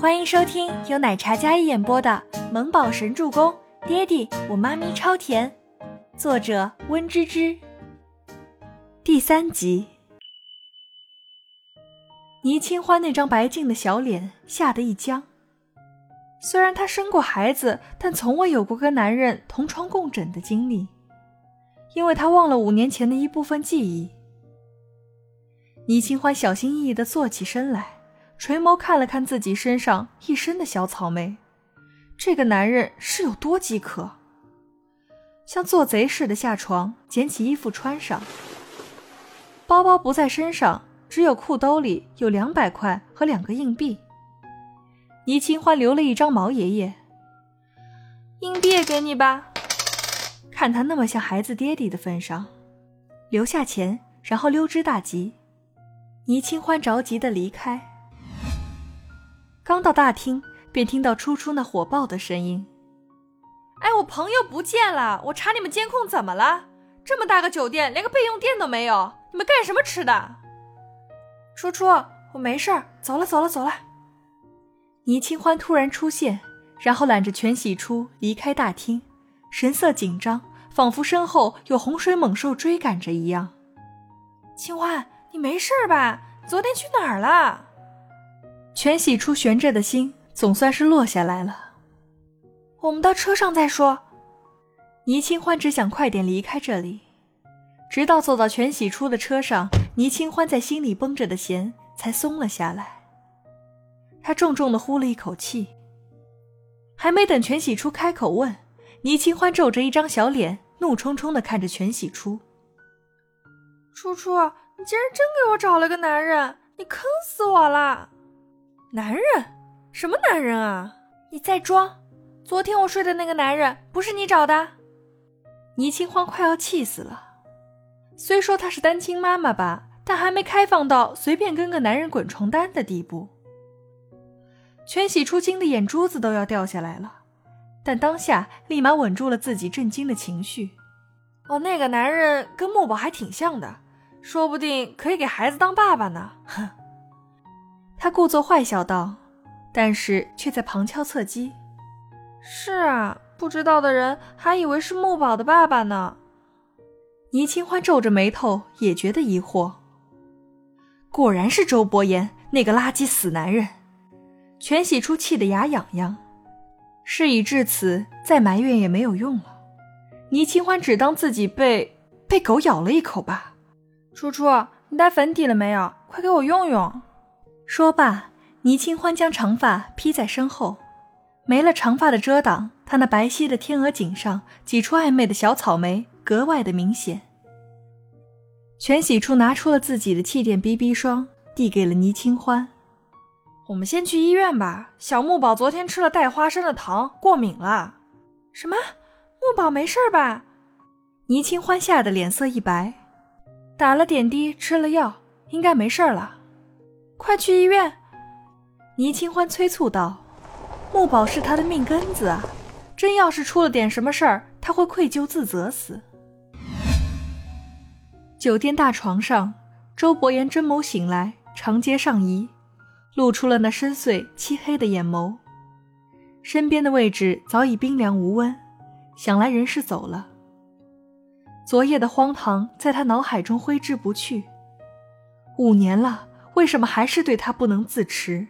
欢迎收听由奶茶嘉一演播的《萌宝神助攻》，爹地我妈咪超甜，作者温芝芝。第三集，倪清欢那张白净的小脸吓得一僵。虽然她生过孩子，但从未有过跟男人同床共枕的经历，因为她忘了五年前的一部分记忆。倪清欢小心翼翼地坐起身来。垂眸看了看自己身上一身的小草莓，这个男人是有多饥渴？像做贼似的下床，捡起衣服穿上。包包不在身上，只有裤兜里有两百块和两个硬币。倪清欢留了一张毛爷爷，硬币也给你吧。看他那么像孩子爹地的份上，留下钱，然后溜之大吉。倪清欢着急的离开。刚到大厅，便听到初初那火爆的声音：“哎，我朋友不见了！我查你们监控，怎么了？这么大个酒店，连个备用电都没有，你们干什么吃的？”初初，我没事儿，走了，走了，走了。倪清欢突然出现，然后揽着全喜初离开大厅，神色紧张，仿佛身后有洪水猛兽追赶着一样。清欢，你没事吧？昨天去哪儿了？全喜初悬着的心总算是落下来了。我们到车上再说。倪清欢只想快点离开这里，直到坐到全喜初的车上，倪清欢在心里绷着的弦才松了下来。他重重的呼了一口气，还没等全喜初开口问，倪清欢皱着一张小脸，怒冲冲的看着全喜初：“初初，你竟然真给我找了个男人，你坑死我了！”男人？什么男人啊？你在装？昨天我睡的那个男人不是你找的？倪清欢快要气死了。虽说她是单亲妈妈吧，但还没开放到随便跟个男人滚床单的地步。全喜初惊的眼珠子都要掉下来了，但当下立马稳住了自己震惊的情绪。哦，那个男人跟木宝还挺像的，说不定可以给孩子当爸爸呢。哼。他故作坏笑道，但是却在旁敲侧击：“是啊，不知道的人还以为是木宝的爸爸呢。”倪清欢皱着眉头，也觉得疑惑。果然是周伯言那个垃圾死男人！全喜初气得牙痒痒。事已至此，再埋怨也没有用了。倪清欢只当自己被被狗咬了一口吧。初初，你带粉底了没有？快给我用用。说罢，倪清欢将长发披在身后，没了长发的遮挡，她那白皙的天鹅颈上挤出暧昧的小草莓，格外的明显。全喜初拿出了自己的气垫 BB 霜，递给了倪清欢：“我们先去医院吧。小木宝昨天吃了带花生的糖，过敏了。”“什么？木宝没事吧？”倪清欢吓得脸色一白，打了点滴，吃了药，应该没事了。快去医院！倪清欢催促道：“木宝是他的命根子啊，真要是出了点什么事儿，他会愧疚自责死。”酒店大床上，周伯言真眸醒来，长睫上移，露出了那深邃漆黑的眼眸。身边的位置早已冰凉无温，想来人是走了。昨夜的荒唐在他脑海中挥之不去。五年了。为什么还是对他不能自持？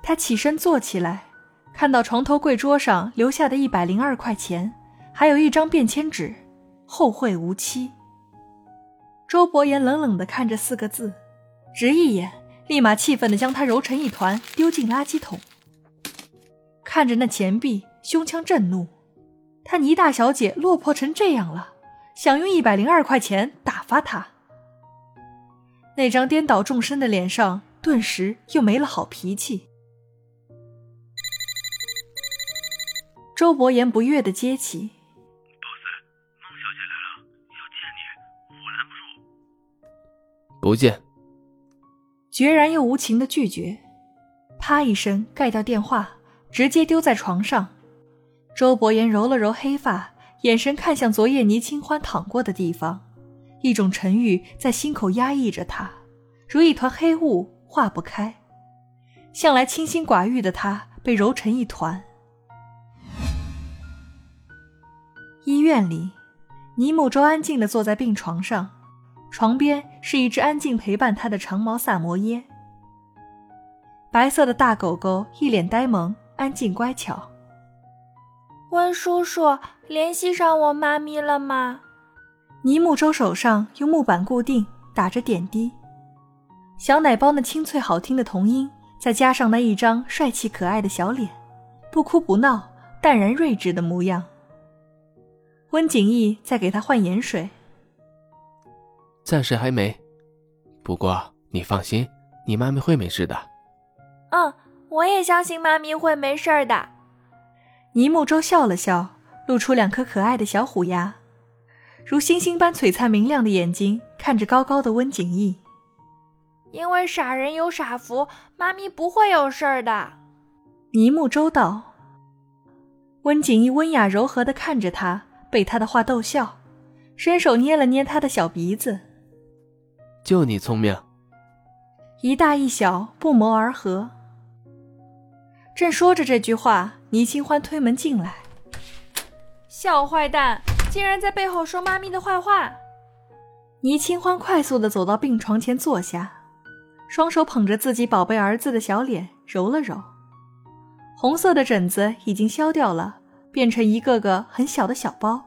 他起身坐起来，看到床头柜桌上留下的一百零二块钱，还有一张便签纸，后会无期。周伯言冷冷地看着四个字，直一眼，立马气愤地将它揉成一团，丢进垃圾桶。看着那钱币，胸腔震怒，他倪大小姐落魄成这样了，想用一百零二块钱打发他。那张颠倒众生的脸上，顿时又没了好脾气。周伯言不悦的接起：“boss，孟小姐来了，要见你，我拦不住。”不见。决然又无情的拒绝。啪一声盖掉电话，直接丢在床上。周伯言揉了揉黑发，眼神看向昨夜倪清欢躺过的地方。一种沉郁在心口压抑着他，如一团黑雾化不开。向来清心寡欲的他被揉成一团。医院里，尼木舟安静地坐在病床上，床边是一只安静陪伴他的长毛萨摩耶。白色的大狗狗一脸呆萌，安静乖巧。温叔叔，联系上我妈咪了吗？尼木舟手上用木板固定，打着点滴。小奶包那清脆好听的童音，再加上那一张帅气可爱的小脸，不哭不闹，淡然睿智的模样。温景逸在给他换盐水。暂时还没，不过你放心，你妈咪会没事的。嗯，我也相信妈咪会没事的。倪木舟笑了笑，露出两颗可爱的小虎牙，如星星般璀璨明亮的眼睛看着高高的温景逸。因为傻人有傻福，妈咪不会有事儿的。倪木舟道。温景逸温雅柔和的看着他。被他的话逗笑，伸手捏了捏他的小鼻子。就你聪明，一大一小不谋而合。正说着这句话，倪清欢推门进来。小坏蛋，竟然在背后说妈咪的坏话！倪清欢快速的走到病床前坐下，双手捧着自己宝贝儿子的小脸揉了揉，红色的疹子已经消掉了。变成一个个很小的小包。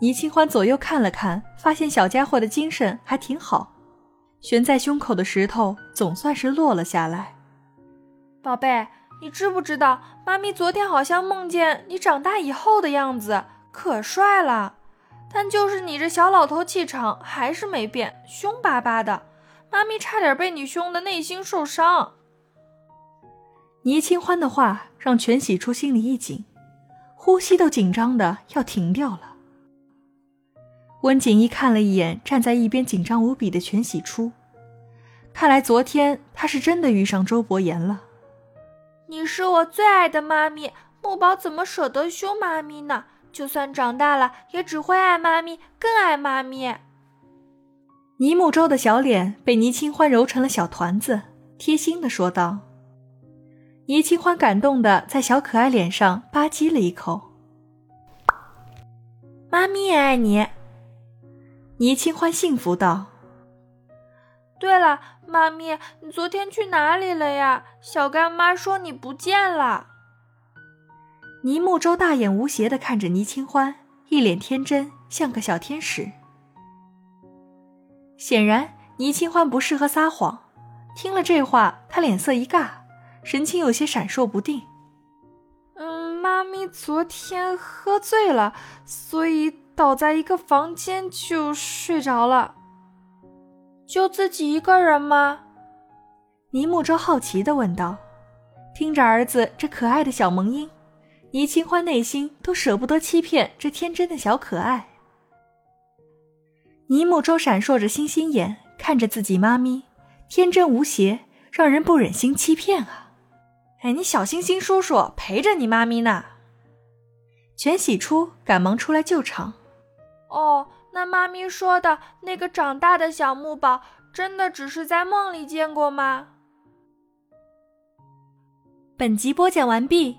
倪清欢左右看了看，发现小家伙的精神还挺好，悬在胸口的石头总算是落了下来。宝贝，你知不知道，妈咪昨天好像梦见你长大以后的样子，可帅了。但就是你这小老头气场还是没变，凶巴巴的。妈咪差点被你凶的内心受伤。倪清欢的话让全喜初心里一紧。呼吸都紧张的要停掉了。温景逸看了一眼站在一边紧张无比的全喜初，看来昨天他是真的遇上周伯言了。你是我最爱的妈咪，木宝怎么舍得凶妈咪呢？就算长大了，也只会爱妈咪，更爱妈咪。倪木舟的小脸被倪清欢揉成了小团子，贴心的说道。倪清欢感动的在小可爱脸上吧唧了一口。妈咪也爱你。倪清欢幸福道。对了，妈咪，你昨天去哪里了呀？小干妈说你不见了。倪木舟大眼无邪的看着倪清欢，一脸天真，像个小天使。显然，倪清欢不适合撒谎。听了这话，他脸色一尬。神情有些闪烁不定。嗯，妈咪昨天喝醉了，所以倒在一个房间就睡着了。就自己一个人吗？倪木舟好奇的问道。听着儿子这可爱的小萌音，倪清欢内心都舍不得欺骗这天真的小可爱。倪木舟闪烁着星星眼看着自己妈咪，天真无邪，让人不忍心欺骗啊。哎，你小星星叔叔陪着你妈咪呢。全喜初赶忙出来救场。哦，那妈咪说的那个长大的小木宝，真的只是在梦里见过吗？本集播讲完毕，